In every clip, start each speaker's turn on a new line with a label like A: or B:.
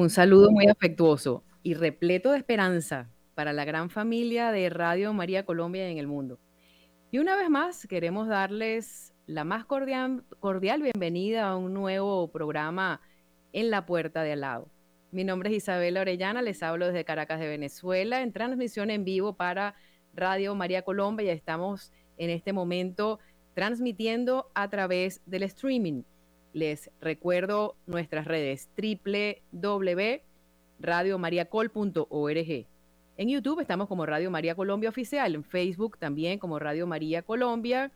A: Un saludo muy afectuoso y repleto de esperanza para la gran familia de Radio María Colombia en el mundo. Y una vez más queremos darles la más cordial, bienvenida a un nuevo programa en la puerta de al lado. Mi nombre es Isabela Orellana, les hablo desde Caracas de Venezuela en transmisión en vivo para Radio María Colombia y estamos en este momento transmitiendo a través del streaming les recuerdo nuestras redes www.radiomariacol.org. En YouTube estamos como Radio María Colombia Oficial, en Facebook también como Radio María Colombia.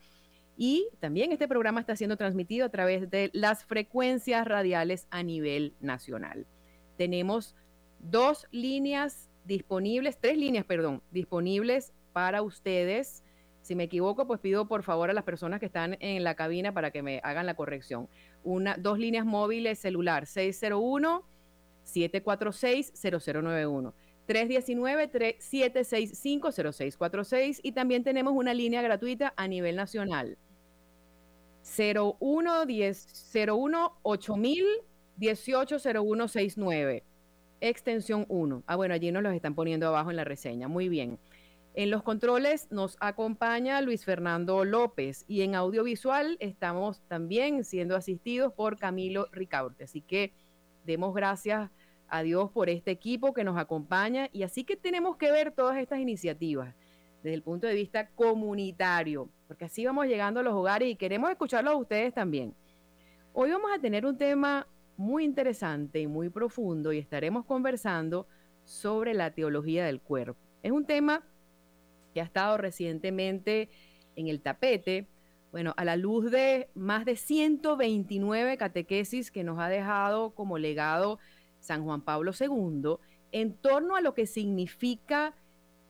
A: Y también este programa está siendo transmitido a través de las frecuencias radiales a nivel nacional. Tenemos dos líneas disponibles, tres líneas, perdón, disponibles para ustedes. Si me equivoco, pues pido por favor a las personas que están en la cabina para que me hagan la corrección una, dos líneas móviles celular, 601-746-0091. 319-765-0646 y también tenemos una línea gratuita a nivel nacional. 01 01 8000 180169 extensión 1. Ah, bueno, allí nos los están poniendo abajo en la reseña. Muy bien. En los controles nos acompaña Luis Fernando López y en audiovisual estamos también siendo asistidos por Camilo Ricaurte. Así que demos gracias a Dios por este equipo que nos acompaña y así que tenemos que ver todas estas iniciativas desde el punto de vista comunitario, porque así vamos llegando a los hogares y queremos escucharlos a ustedes también. Hoy vamos a tener un tema muy interesante y muy profundo y estaremos conversando sobre la teología del cuerpo. Es un tema que ha estado recientemente en el tapete, bueno, a la luz de más de 129 catequesis que nos ha dejado como legado San Juan Pablo II en torno a lo que significa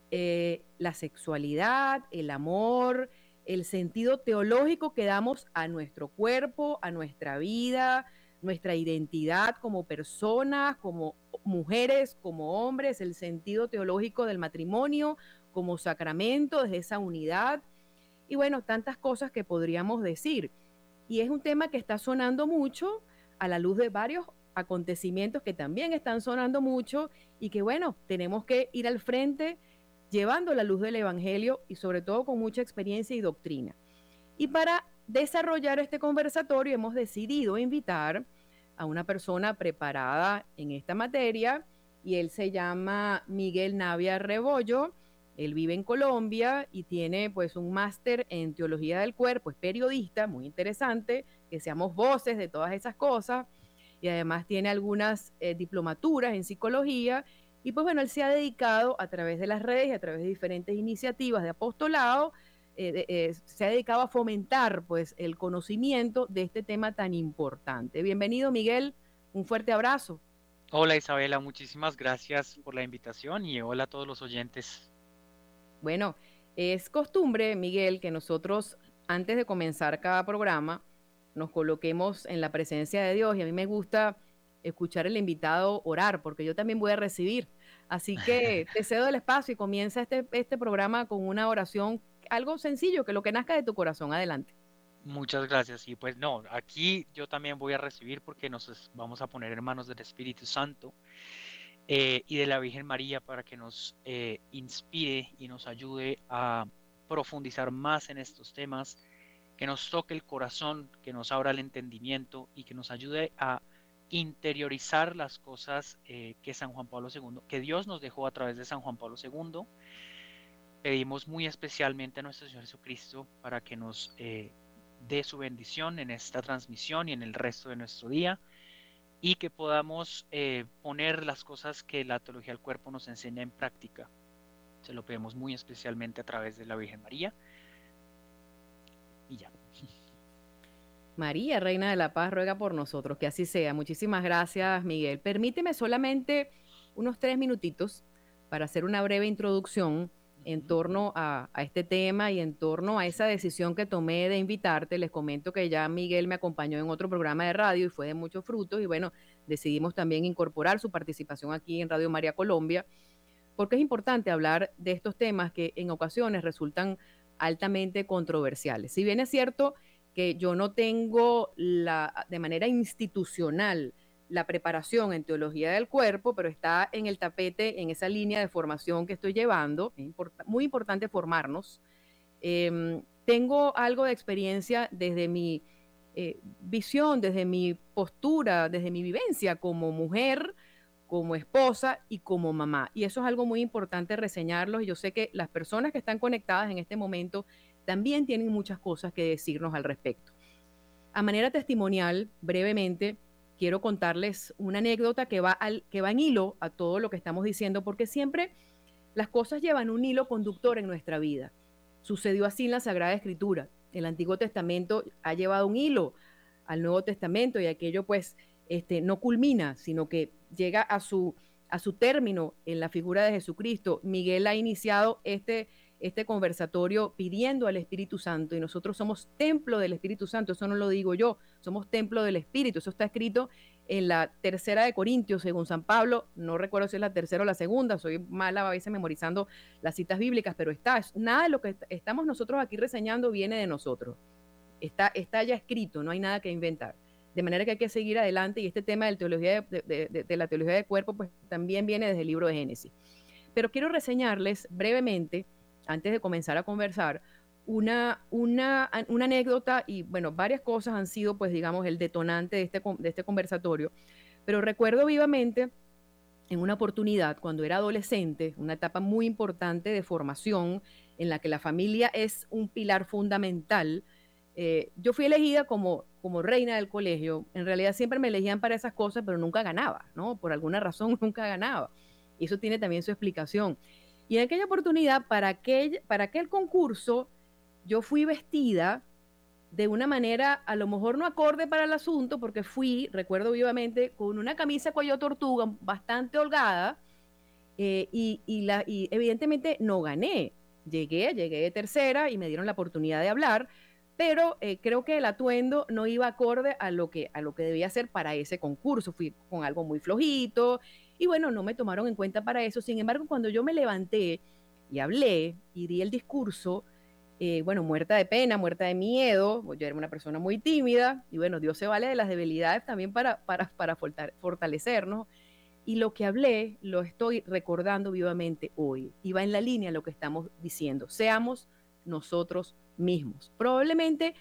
A: eh, la sexualidad, el amor, el sentido teológico que damos a nuestro cuerpo, a nuestra vida, nuestra identidad como personas, como mujeres, como hombres, el sentido teológico del matrimonio, como sacramento, desde esa unidad. Y bueno, tantas cosas que podríamos decir. Y es un tema que está sonando mucho a la luz de varios acontecimientos que también están sonando mucho y que bueno, tenemos que ir al frente llevando la luz del Evangelio y sobre todo con mucha experiencia y doctrina. Y para desarrollar este conversatorio hemos decidido invitar a una persona preparada en esta materia y él se llama Miguel Navia Rebollo. Él vive en Colombia y tiene pues un máster en teología del cuerpo, es periodista, muy interesante, que seamos voces de todas esas cosas y además tiene algunas eh, diplomaturas en psicología y pues bueno, él se ha dedicado a través de las redes y a través de diferentes iniciativas de apostolado, eh, eh, se ha dedicado a fomentar pues el conocimiento de este tema tan importante. Bienvenido Miguel, un fuerte abrazo.
B: Hola Isabela, muchísimas gracias por la invitación y hola a todos los oyentes.
A: Bueno, es costumbre, Miguel, que nosotros antes de comenzar cada programa nos coloquemos en la presencia de Dios y a mí me gusta escuchar al invitado orar porque yo también voy a recibir. Así que te cedo el espacio y comienza este, este programa con una oración, algo sencillo, que lo que nazca de tu corazón. Adelante.
B: Muchas gracias. Y pues no, aquí yo también voy a recibir porque nos vamos a poner en manos del Espíritu Santo. Eh, y de la Virgen María para que nos eh, inspire y nos ayude a profundizar más en estos temas, que nos toque el corazón, que nos abra el entendimiento y que nos ayude a interiorizar las cosas eh, que San Juan Pablo II, que Dios nos dejó a través de San Juan Pablo II. Pedimos muy especialmente a nuestro Señor Jesucristo para que nos dé su bendición en esta transmisión y en el resto de nuestro día y que podamos eh, poner las cosas que la teología del cuerpo nos enseña en práctica. Se lo pedimos muy especialmente a través de la Virgen María. Y ya.
A: María, Reina de la Paz, ruega por nosotros, que así sea. Muchísimas gracias, Miguel. Permíteme solamente unos tres minutitos para hacer una breve introducción en torno a, este tema y en torno a esa decisión que tomé de invitarte. Les comento que ya Miguel me acompañó en otro programa de radio y fue de muchos frutos y bueno, decidimos también incorporar su participación aquí en Radio María Colombia, porque es importante hablar de estos temas que en ocasiones resultan altamente controversiales. Si bien es cierto que yo no tengo la, de manera institucional la preparación en teología del cuerpo, pero está en el tapete, en esa línea de formación que estoy llevando. Es muy importante formarnos. Em, tengo algo de experiencia desde mi eh, visión, desde mi postura, desde mi vivencia como mujer, como esposa y como mamá. Y eso es algo muy importante reseñarlo. Y yo sé que las personas que están conectadas en este momento también tienen muchas cosas que decirnos al respecto. A manera testimonial, brevemente, quiero contarles una anécdota que va, al, que va en hilo a todo lo que estamos diciendo, porque siempre las cosas llevan un hilo conductor en nuestra vida. Sucedió así en la Sagrada Escritura. El Antiguo Testamento ha llevado un hilo al Nuevo Testamento y aquello pues este, no culmina, sino que llega a su, a su término en la figura de Jesucristo. Miguel ha iniciado este este conversatorio pidiendo al Espíritu Santo y nosotros somos templo del Espíritu Santo, eso no lo digo yo, somos templo del Espíritu, eso está escrito en la tercera de Corintios, según San Pablo, no recuerdo si es la tercera o la segunda, soy mala a veces memorizando las citas bíblicas, pero está, nada de lo que estamos nosotros aquí reseñando viene de nosotros, está, está ya escrito, no hay nada que inventar. De manera que hay que seguir adelante y este tema de, de la teología del cuerpo pues también viene desde el libro de Génesis. Pero quiero reseñarles brevemente antes de comenzar a conversar, una, anécdota y, bueno, varias cosas han sido, pues, digamos, el detonante de este, de este conversatorio. Pero recuerdo vivamente en una oportunidad cuando era adolescente, una etapa muy importante de formación en la que la familia es un pilar fundamental. Eh, yo fui elegida como, como reina del colegio. En realidad siempre me elegían para esas cosas, pero nunca ganaba, ¿no? Por alguna razón nunca ganaba. Y eso tiene también su explicación. Y en aquella oportunidad, para aquel, para concurso, yo fui vestida de una manera a lo mejor no acorde para el asunto, porque fui, recuerdo vivamente, con una camisa cuello tortuga bastante holgada eh, y, la, y evidentemente no gané. Llegué, llegué de tercera y me dieron la oportunidad de hablar, pero eh, creo que el atuendo no iba acorde a lo, que, a lo que debía ser para ese concurso. Fui con algo muy flojito y bueno, no me tomaron en cuenta para eso. Sin embargo, cuando yo me levanté y hablé y di el discurso, eh, bueno, muerta de pena, muerta de miedo, yo era una persona muy tímida y bueno, Dios se vale de las debilidades también para, para, para fortalecernos. Y lo que hablé lo estoy recordando vivamente hoy y va en la línea lo que estamos diciendo. Seamos nosotros mismos. Probablemente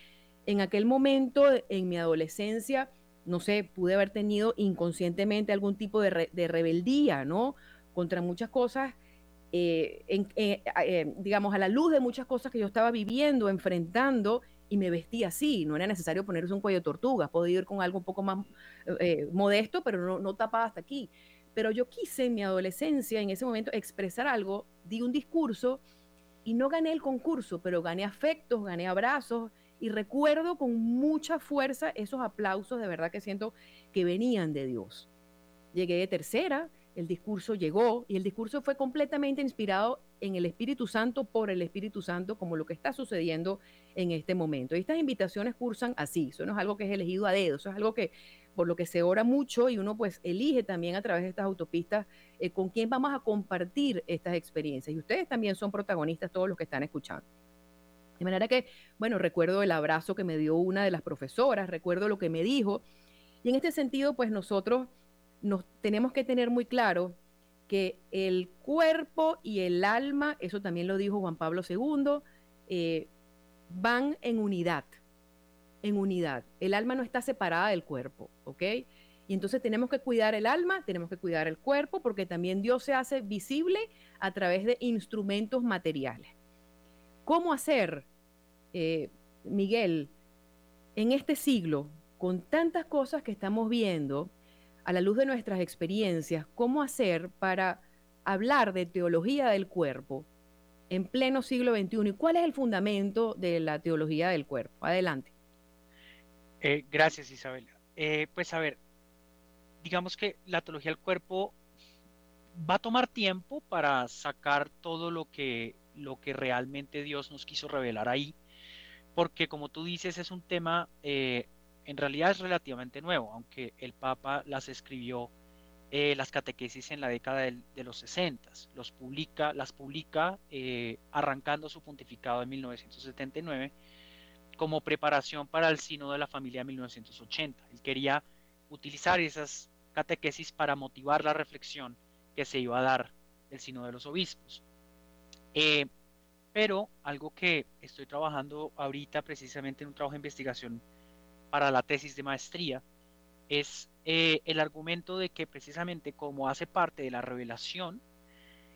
A: en aquel momento, en mi adolescencia, no sé, pude haber tenido inconscientemente algún tipo de, rebeldía, ¿no? Contra muchas cosas, eh, eh, eh, digamos, a la luz de muchas cosas que yo estaba viviendo, enfrentando, y me vestía así. No era necesario ponerse un cuello de tortuga, podía ir con algo un poco más modesto, pero no, no hasta aquí. Pero yo quise en mi adolescencia, en ese momento, expresar algo, di un discurso y no gané el concurso, pero gané afectos, gané abrazos, y recuerdo con mucha fuerza esos aplausos de verdad que siento que venían de Dios. Llegué de tercera, el discurso llegó y el discurso fue completamente inspirado en el Espíritu Santo por el Espíritu Santo, como lo que está sucediendo en este momento. Y estas invitaciones cursan así, eso no es algo que es elegido a dedo, eso es algo que por lo que se ora mucho y uno pues elige también a través de estas autopistas eh, con quién vamos a compartir estas experiencias. Y ustedes también son protagonistas, todos los que están escuchando. De manera que, bueno, recuerdo el abrazo que me dio una de las profesoras, recuerdo lo que me dijo. Y en este sentido, pues nosotros nos tenemos que tener muy claro que el cuerpo y el alma, eso también lo dijo Juan Pablo II, eh, van en unidad, en unidad. El alma no está separada del cuerpo, ¿ok? Y entonces tenemos que cuidar el alma, tenemos que cuidar el cuerpo, porque también Dios se hace visible a través de instrumentos materiales. ¿Cómo hacer, eh, Miguel, en este siglo, con tantas cosas que estamos viendo, a la luz de nuestras experiencias, cómo hacer para hablar de teología del cuerpo en pleno siglo XXI? ¿Y cuál es el fundamento de la teología del cuerpo? Adelante.
B: Eh, gracias, Isabel. Eh, pues a ver, digamos que la teología del cuerpo va a tomar tiempo para sacar todo lo que lo que realmente Dios nos quiso revelar ahí, porque como tú dices es un tema, eh, en realidad es relativamente nuevo, aunque el Papa las escribió eh, las catequesis en la década de, los 60, los publica, las publica eh, arrancando su pontificado en 1979 como preparación para el Sino de la Familia de 1980. Él quería utilizar esas catequesis para motivar la reflexión que se iba a dar el Sino de los Obispos. Eh, pero algo que estoy trabajando ahorita precisamente en un trabajo de investigación para la tesis de maestría es eh, el argumento de que precisamente como hace parte de la revelación,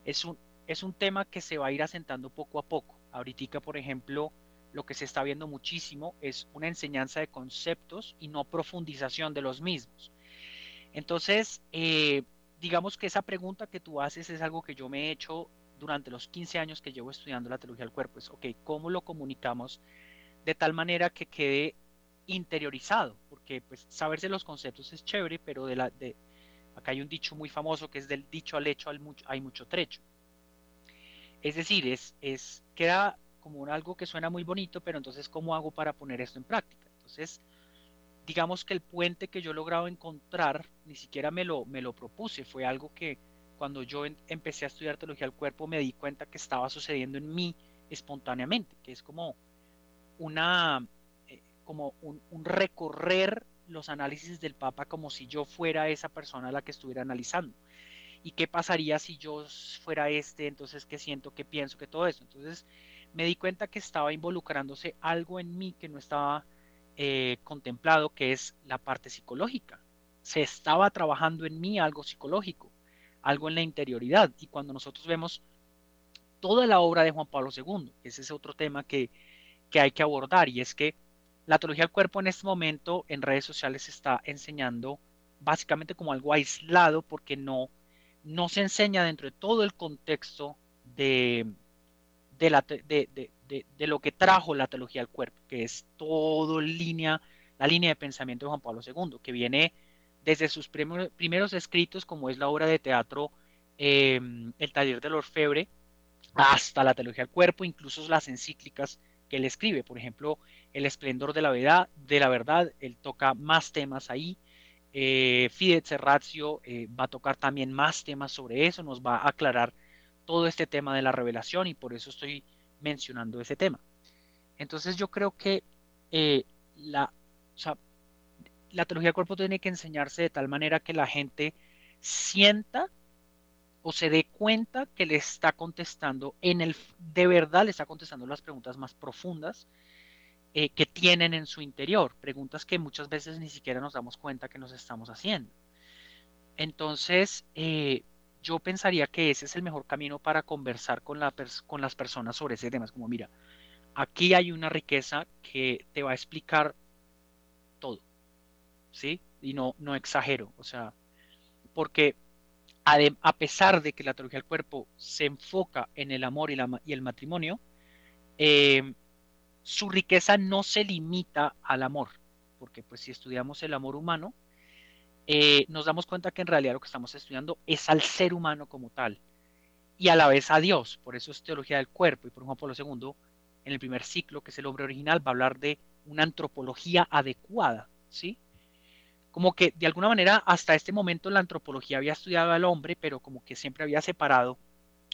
B: es un, es un tema que se va a ir asentando poco a poco. Ahorita, por ejemplo, lo que se está viendo muchísimo es una enseñanza de conceptos y no profundización de los mismos. Entonces, eh, digamos que esa pregunta que tú haces es algo que yo me he hecho durante los 15 años que llevo estudiando la teología del cuerpo. Es, ok, ¿cómo lo comunicamos de tal manera que quede interiorizado? Porque pues saberse los conceptos es chévere, pero de la, de, acá hay un dicho muy famoso que es del dicho al hecho hay mucho trecho. Es decir, es, es, queda como algo que suena muy bonito, pero entonces, ¿cómo hago para poner esto en práctica? Entonces, digamos que el puente que yo he logrado encontrar, ni siquiera me lo, me lo propuse, fue algo que cuando yo empecé a estudiar teología del cuerpo me di cuenta que estaba sucediendo en mí espontáneamente, que es como una, eh, como un, recorrer los análisis del Papa como si yo fuera esa persona a la que estuviera analizando. ¿Y qué pasaría si yo fuera este? Entonces, ¿qué siento? ¿Qué pienso? ¿Qué todo eso? Entonces, me di cuenta que estaba involucrándose algo en mí que no estaba eh, contemplado, que es la parte psicológica. Se estaba trabajando en mí algo psicológico, algo en la interioridad. Y cuando nosotros vemos toda la obra de Juan Pablo II, ese es otro tema que, que hay que abordar, y es que la teología del cuerpo en este momento en redes sociales se está enseñando básicamente como algo aislado porque no, no se enseña dentro de todo el contexto de, de, lo que trajo la teología del cuerpo, que es todo línea, la línea de pensamiento de Juan Pablo II, que viene desde sus primeros escritos, como es la obra de teatro em, El taller del orfebre, hasta la teología del cuerpo, incluso las encíclicas que él escribe. Por ejemplo, El esplendor de la verdad, de la verdad él toca más temas ahí. Eh, Fide Serratio eh, va a tocar también más temas sobre eso, nos va a aclarar todo este tema de la revelación y por eso estoy mencionando ese tema. Entonces yo creo que eh, la, la teología del cuerpo tiene que enseñarse de tal manera que la gente sienta o se dé cuenta que le está contestando en el de verdad le está contestando las preguntas más profundas eh, que tienen en su interior, preguntas que muchas veces ni siquiera nos damos cuenta que nos estamos haciendo. Entonces, eh, yo pensaría que ese es el mejor camino para conversar con, con las personas sobre ese tema. Es como, mira, aquí hay una riqueza que te va a explicar todo, ¿sí? Y no, no exagero, o sea, porque a, pesar de que la teología del cuerpo se enfoca en el amor y, la, y el matrimonio, eh, su riqueza no se limita al amor, porque pues si estudiamos el amor humano, eh, nos damos cuenta que en realidad lo que estamos estudiando es al ser humano como tal y a la vez a Dios. Por eso es teología del cuerpo y por Juan Pablo II, en el primer ciclo, que es el hombre original, va a hablar de una antropología adecuada, ¿sí? Como que de alguna manera hasta este momento la antropología había estudiado al hombre, pero como que siempre había separado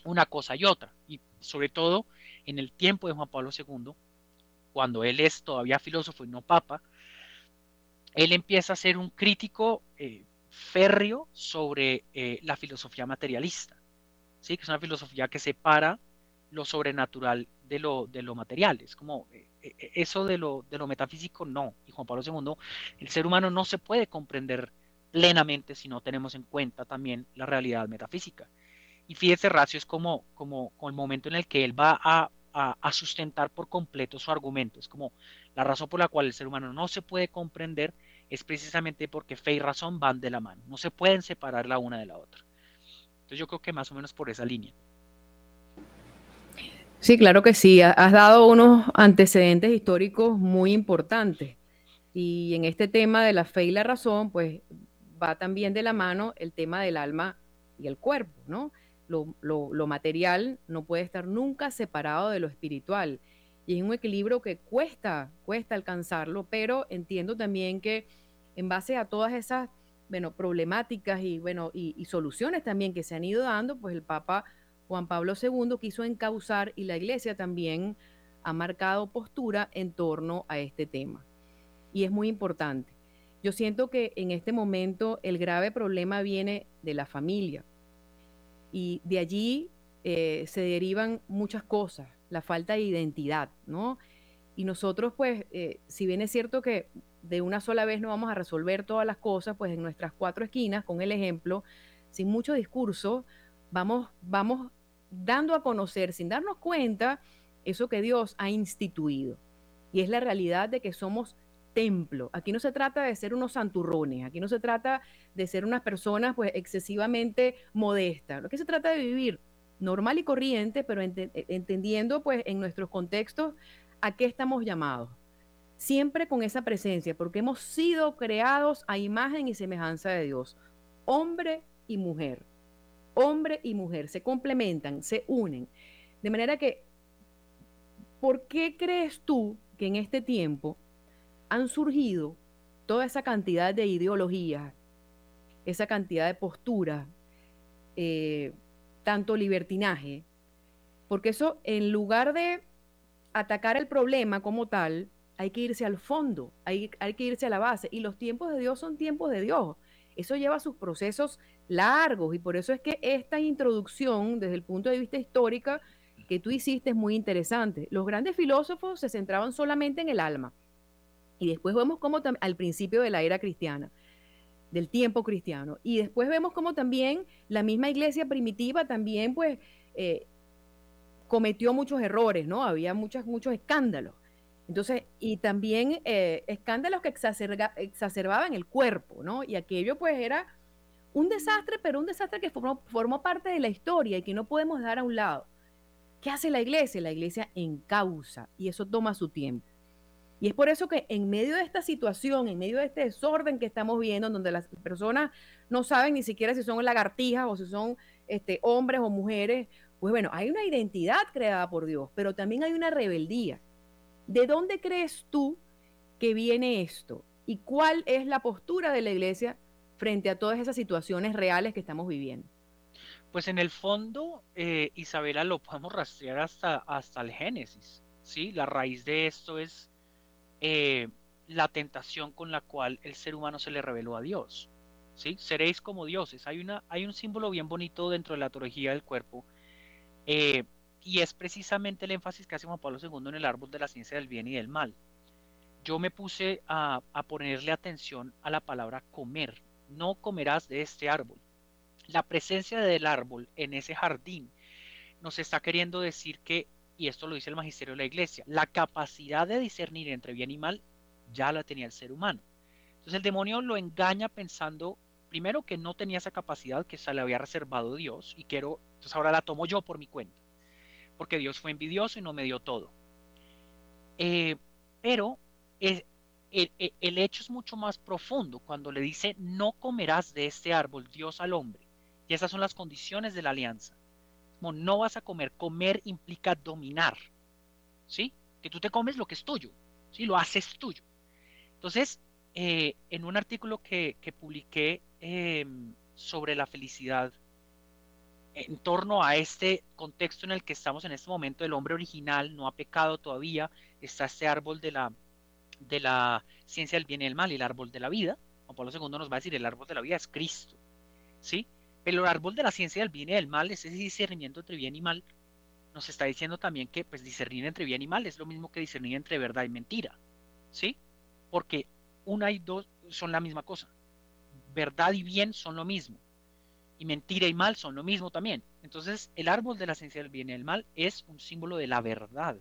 B: una cosa y otra. Y sobre todo en el tiempo de Juan Pablo II, cuando él es todavía filósofo y no papa, él empieza a ser un crítico eh, férreo sobre eh, la filosofía materialista, ¿sí? que es una filosofía que separa lo sobrenatural de lo, de lo material. Es como eh, eso de lo, de lo metafísico, no. Y Juan Pablo II, el ser humano no se puede comprender plenamente si no tenemos en cuenta también la realidad metafísica. Y fíjese, Racio es como, como, como el momento en el que él va a, a, a, sustentar por completo su argumento. Es como la razón por la cual el ser humano no se puede comprender es precisamente porque fe y razón van de la mano, no se pueden separar la una de la otra. Entonces yo creo que más o menos por esa línea.
A: Sí, claro que sí, has dado unos antecedentes históricos muy importantes. Y en este tema de la fe y la razón, pues va también de la mano el tema del alma y el cuerpo, ¿no? Lo, lo, material no puede estar nunca separado de lo espiritual. Y es un equilibrio que cuesta, cuesta alcanzarlo, pero entiendo también que en base a todas esas, bueno, problemáticas y, bueno, y, soluciones también que se han ido dando, pues el Papa Juan Pablo II quiso encauzar y la Iglesia también ha marcado postura en torno a este tema. Y es muy importante. Yo siento que en este momento el grave problema viene de la familia y de allí eh, se derivan muchas cosas, la falta de identidad, ¿no? Y nosotros, pues, eh, si bien es cierto que de una sola vez no vamos a resolver todas las cosas, pues en nuestras cuatro esquinas, con el ejemplo, sin mucho discurso, vamos, vamos dando a conocer, sin darnos cuenta, eso que Dios ha instituido. Y es la realidad de que somos templo. Aquí no se trata de ser unos santurrones, aquí no se trata de ser unas personas pues excesivamente modestas. Lo que se trata de vivir normal y corriente, pero entendiendo pues en nuestros contextos a qué estamos llamados. Siempre con esa presencia, porque hemos sido creados a imagen y semejanza de Dios. Hombre y mujer. Hombre y mujer se complementan, se unen. De manera que, ¿por qué crees tú que en este tiempo han surgido toda esa cantidad de ideologías, esa cantidad de posturas, eh, tanto libertinaje? Porque eso, en lugar de atacar el problema como tal, hay que irse al fondo, hay, hay que irse a la base. Y los tiempos de Dios son tiempos de Dios. Eso lleva sus procesos largos y por eso es que esta introducción desde el punto de vista histórico que tú hiciste es muy interesante. Los grandes filósofos se centraban solamente en el alma y después vemos cómo al principio de la era cristiana, del tiempo cristiano, y después vemos cómo también la misma iglesia primitiva también pues eh, cometió muchos errores, ¿no? Había muchos, muchos escándalos. Entonces, y también eh, escándalos que exacerbaban el cuerpo, ¿no? Y aquello pues era un desastre, pero un desastre que formó, parte de la historia y que no podemos dar a un lado. ¿Qué hace la iglesia? La iglesia en causa y eso toma su tiempo. Y es por eso que en medio de esta situación, en medio de este desorden que estamos viendo, donde las personas no saben ni siquiera si son lagartijas o si son este, hombres o mujeres, pues bueno, hay una identidad creada por Dios, pero también hay una rebeldía. ¿De dónde crees tú que viene esto? ¿Y cuál es la postura de la iglesia frente a todas esas situaciones reales que estamos viviendo?
B: Pues en el fondo, eh, Isabela, lo podemos rastrear hasta, hasta el Génesis. ¿sí? La raíz de esto es eh, la tentación con la cual el ser humano se le reveló a Dios. ¿sí? Seréis como dioses. Hay, una, hay un símbolo bien bonito dentro de la teología del cuerpo. Eh, y es precisamente el énfasis que hace Juan Pablo II en el árbol de la ciencia del bien y del mal. Yo me puse a, a ponerle atención a la palabra comer. No comerás de este árbol. La presencia del árbol en ese jardín nos está queriendo decir que y esto lo dice el magisterio de la iglesia, la capacidad de discernir entre bien y mal ya la tenía el ser humano. Entonces el demonio lo engaña pensando, primero, que no tenía esa capacidad que se le había reservado Dios y quiero, entonces ahora la tomo yo por mi cuenta, porque Dios fue envidioso y no me dio todo. Eh, pero el, hecho es mucho más profundo cuando le dice, no comerás de este árbol, Dios al hombre. Y esas son las condiciones de la alianza no vas a comer. Comer implica dominar, ¿sí? Que tú te comes lo que es tuyo, ¿sí? Lo haces tuyo. Entonces, eh, en un artículo que, publiqué em, sobre la felicidad, en torno a este contexto en el que estamos en este momento, el hombre original no ha pecado todavía, está este árbol de la, ciencia del bien y el mal el árbol de la vida. Juan Pablo II nos va a decir, el árbol de la vida es Cristo, ¿sí? Pero el árbol de la ciencia del bien y del mal, ese discernimiento entre bien y mal, nos está diciendo también que pues discernir entre bien y mal es lo mismo que discernir entre verdad y mentira. ¿Sí? Porque una y dos son la misma cosa. Verdad y bien son lo mismo. Y mentira y mal son lo mismo también. Entonces, el árbol de la ciencia del bien y del mal es un símbolo de la verdad.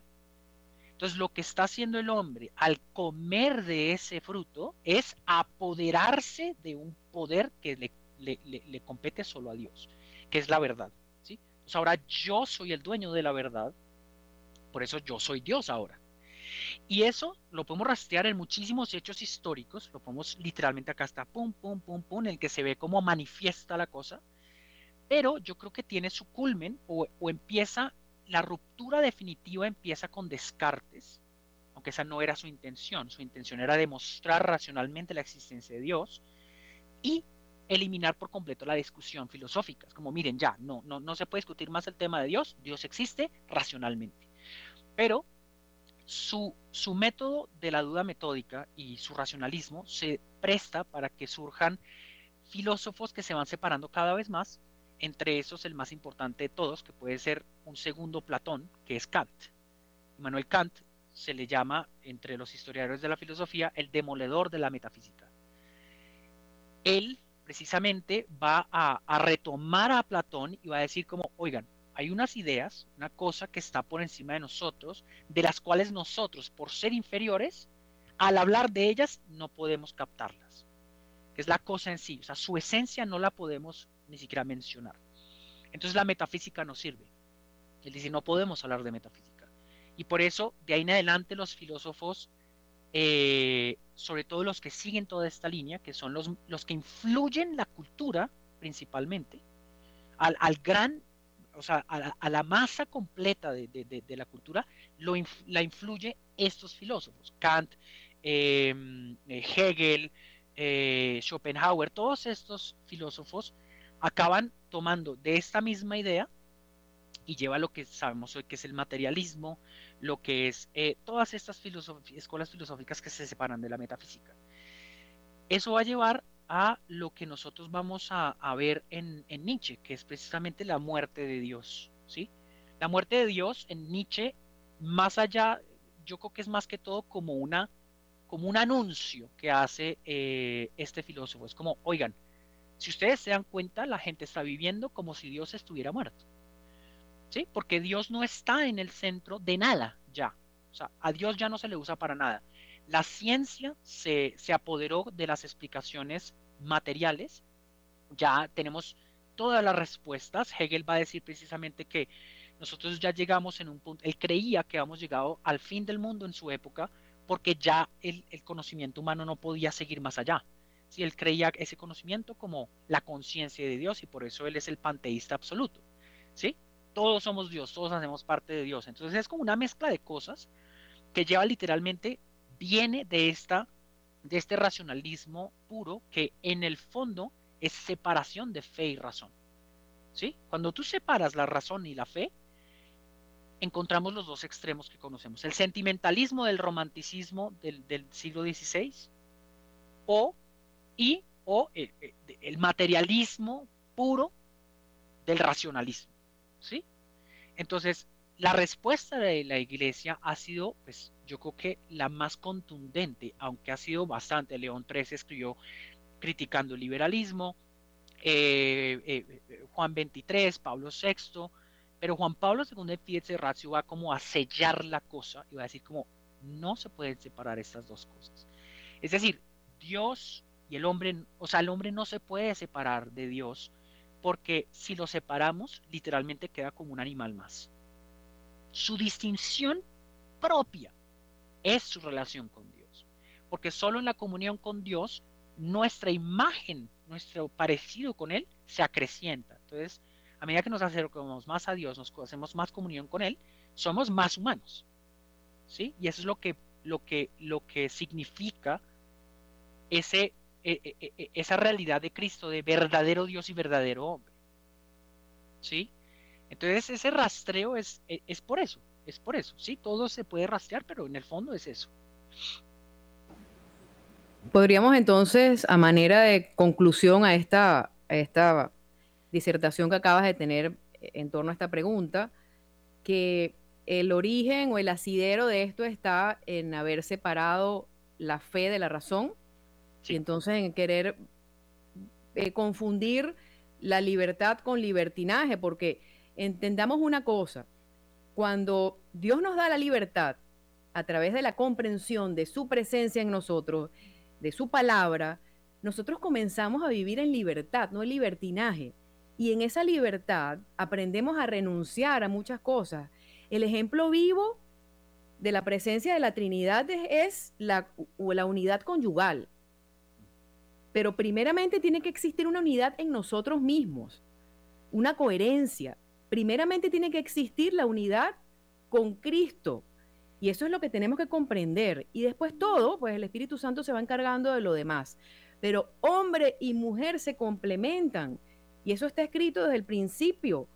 B: Entonces, lo que está haciendo el hombre al comer de ese fruto es apoderarse de un poder que le le, compete solo a Dios, que es la verdad. ¿sí? ahora yo soy el dueño de la verdad, por eso yo soy Dios ahora. Y eso lo podemos rastrear en muchísimos hechos históricos, lo podemos literalmente acá está, pum, pum, pum, pum, en el que se ve cómo manifiesta la cosa, pero yo creo que tiene su culmen o, o empieza, la ruptura definitiva empieza con Descartes, aunque esa no era su intención, su intención era demostrar racionalmente la existencia de Dios, y eliminar por completo la discusión filosófica. Es como, miren, ya, no, no, no se puede discutir más el tema de Dios, Dios existe racionalmente. Pero su, su método de la duda metódica y su racionalismo se presta para que surjan filósofos que se van separando cada vez más, entre esos el más importante de todos, que puede ser un segundo Platón, que es Kant. Immanuel Kant se le llama, entre los historiadores de la filosofía, el demoledor de la metafísica. Él precisamente va a, a retomar a Platón y va a decir como, oigan, hay unas ideas, una cosa que está por encima de nosotros, de las cuales nosotros, por ser inferiores, al hablar de ellas no podemos captarlas, es la cosa en sí, o sea, su esencia no la podemos ni siquiera mencionar. Entonces la metafísica no sirve. Él dice, no podemos hablar de metafísica. Y por eso, de ahí en adelante, los filósofos, eh, sobre todo los que siguen toda esta línea, que son los, los que influyen la cultura principalmente, al, al gran o sea, a la, masa completa de, la cultura lo la influye estos filósofos, Kant, em, eh, Hegel, eh, Schopenhauer, todos estos filósofos acaban tomando de esta misma idea y lleva lo que sabemos hoy que es el materialismo, lo que es eh, todas estas escuelas filosóficas que se separan de la metafísica. Eso va a llevar a lo que nosotros vamos a, ver en, Nietzsche, que es precisamente la muerte de Dios. ¿sí? La muerte de Dios en Nietzsche, más allá, yo creo que es más que todo como, una, como un anuncio que hace eh, este filósofo. Es como, oigan, si ustedes se dan cuenta, la gente está viviendo como si Dios estuviera muerto. ¿Sí? Porque Dios no está en el centro de nada ya. O sea, a Dios ya no se le usa para nada. La ciencia se, se apoderó de las explicaciones materiales. Ya tenemos todas las respuestas. Hegel va a decir precisamente que nosotros ya llegamos en un punto, él creía que habíamos llegado al fin del mundo en su época porque ya el, conocimiento humano no podía seguir más allá. Si él creía ese conocimiento como la conciencia de Dios y por eso él es el panteísta absoluto. ¿Sí? Todos somos Dios, todos hacemos parte de Dios. Entonces es como una mezcla de cosas que lleva literalmente, viene de esta de este racionalismo puro que en el fondo es separación de fe y razón. ¿Sí? Cuando tú separas la razón y la fe, encontramos los dos extremos que conocemos. El sentimentalismo del romanticismo del, siglo XVI o, y, o eh, eh, el materialismo puro del racionalismo. ¿Sí? Entonces, la respuesta de la iglesia ha sido, pues, yo creo que la más contundente, aunque ha sido bastante. León XIII escribió criticando el liberalismo, eh, eh, Juan XXIII, Pablo VI, pero Juan Pablo II de Fiat Ratio va como a sellar la cosa y va a decir como no se pueden separar estas dos cosas. Es decir, Dios y el hombre, o sea, el hombre no se puede separar de Dios porque si lo separamos, literalmente queda como un animal más. Su distinción propia es su relación con Dios. Porque solo en la comunión con Dios, nuestra imagen, nuestro parecido con Él se acrecienta. Entonces, a medida que nos acercamos más a Dios, nos hacemos más comunión con Él, somos más humanos. ¿Sí? Y eso es lo que, lo que, lo que significa ese, e, e, e, esa realidad de Cristo, de verdadero Dios y verdadero hombre. ¿Sí? Entonces ese rastreo es, es por eso, es por eso, sí, todo se puede rastrear, pero en el fondo es eso.
A: Podríamos entonces, a manera de conclusión a esta, esta disertación que acabas de tener en torno a esta pregunta, que el origen o el asidero de esto está en haber separado la fe de la razón y entonces en querer eh, confundir la libertad con libertinaje, porque entendamos una cosa, cuando Dios nos da la libertad a través de la comprensión de su presencia en nosotros, de su palabra, nosotros comenzamos a vivir en libertad, no en libertinaje. Y en esa libertad aprendemos a renunciar a muchas cosas. El ejemplo vivo de la presencia de la Trinidad es la, unidad conyugal. Pero primeramente tiene que existir una unidad en nosotros mismos, una coherencia, primeramente tiene que existir la unidad con Cristo. Y eso es lo que tenemos que comprender. Y después todo, pues el Espíritu Santo se va encargando de lo demás. Pero hombre y mujer se complementan. Y eso está escrito desde el principio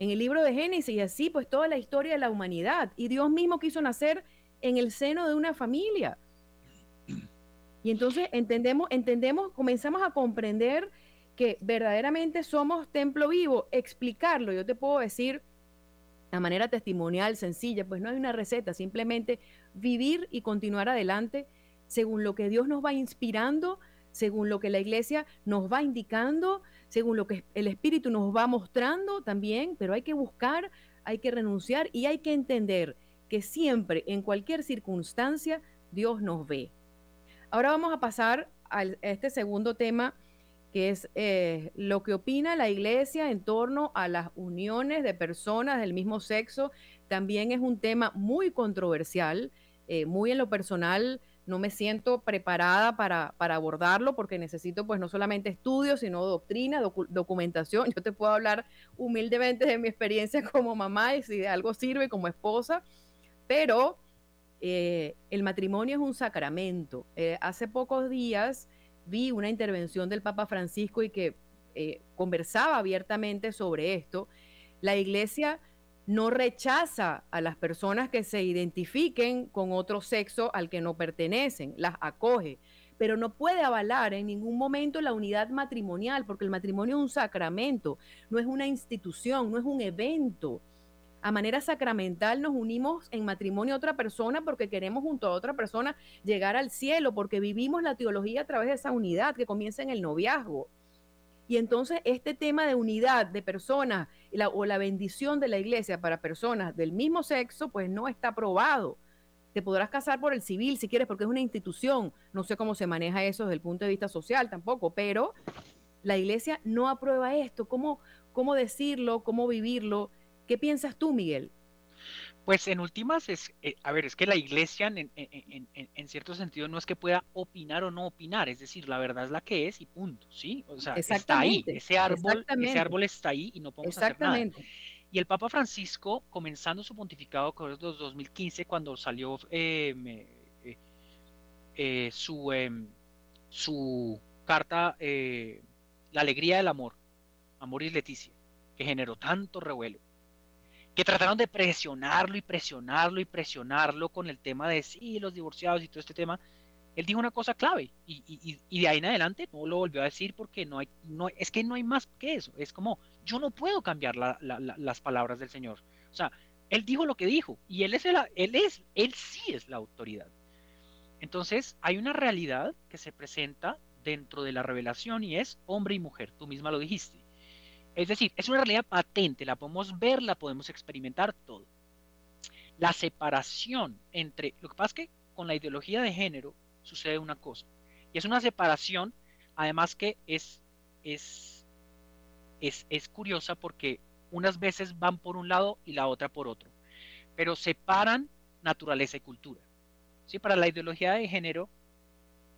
A: en el libro de Génesis y así pues toda la historia de la humanidad. Y Dios mismo quiso nacer en el seno de una familia. Y entonces entendemos, entendemos, comenzamos a comprender que verdaderamente somos templo vivo, explicarlo. Yo te puedo decir de manera testimonial, sencilla, pues no hay una receta, simplemente vivir y continuar adelante según lo que Dios nos va inspirando, según lo que la iglesia nos va indicando, según lo que el Espíritu nos va mostrando también, pero hay que buscar, hay que renunciar y hay que entender que siempre, en cualquier circunstancia, Dios nos ve. Ahora vamos a pasar a este segundo tema, que es eh, lo que opina la iglesia en torno a las uniones de personas del mismo sexo. También es un tema muy controversial, eh, muy en lo personal no me siento preparada para, abordarlo porque necesito pues no solamente estudios, sino doctrina, documentación. Yo te puedo hablar humildemente de mi experiencia como mamá y si de algo sirve como esposa, pero eh, el matrimonio es un sacramento. Hace pocos días vi una intervención del Papa Francisco y que eh, conversaba abiertamente sobre esto. La iglesia no rechaza a las personas que se identifiquen con otro sexo al que no pertenecen, las acoge, pero no puede avalar en ningún momento la unidad matrimonial, porque el matrimonio es un sacramento, no es una institución, no es un evento. A manera sacramental nos unimos en matrimonio a otra persona porque queremos junto a otra persona llegar al cielo, porque vivimos la teología a través de esa unidad que comienza en el noviazgo. Y entonces este tema de unidad de personas o la bendición de la iglesia para personas del mismo sexo, pues no está aprobado. Te podrás casar por el civil si quieres, porque es una institución. No sé cómo se maneja eso desde el punto de vista social tampoco, pero la iglesia no aprueba esto. ¿Cómo, cómo decirlo? ¿Cómo vivirlo? ¿Qué piensas tú, Miguel?
B: Pues en últimas, es, eh, a ver, es que la iglesia en, cierto sentido no es que pueda opinar o no opinar, es decir, la verdad es la que es y punto, ¿sí? O sea, está ahí, ese árbol, ese árbol está ahí y no podemos hacer nada. Y el Papa Francisco, comenzando su pontificado en 2015, cuando salió eh, eh, su, em, su carta, La alegría del amor, Amor y Leticia, que generó tanto revuelo que trataron de presionarlo y presionarlo y presionarlo con el tema de sí, los divorciados y todo este tema, él dijo una cosa clave y, de ahí en adelante no lo volvió a decir porque no hay, no, es que no hay más que eso, es como, yo no puedo cambiar las palabras del Señor. O sea, él dijo lo que dijo y él es, el, él es, él sí es la autoridad. Entonces, hay una realidad que se presenta dentro de la revelación y es hombre y mujer, tú misma lo dijiste. Es decir, es una realidad patente, la podemos ver, la podemos experimentar todo. La separación entre, lo que pasa es que con la ideología de género sucede una cosa, y es una separación, además que es, es, es, curiosa porque unas veces van por un lado y la otra por otro, pero separan naturaleza y cultura. ¿Sí? Para la ideología de género,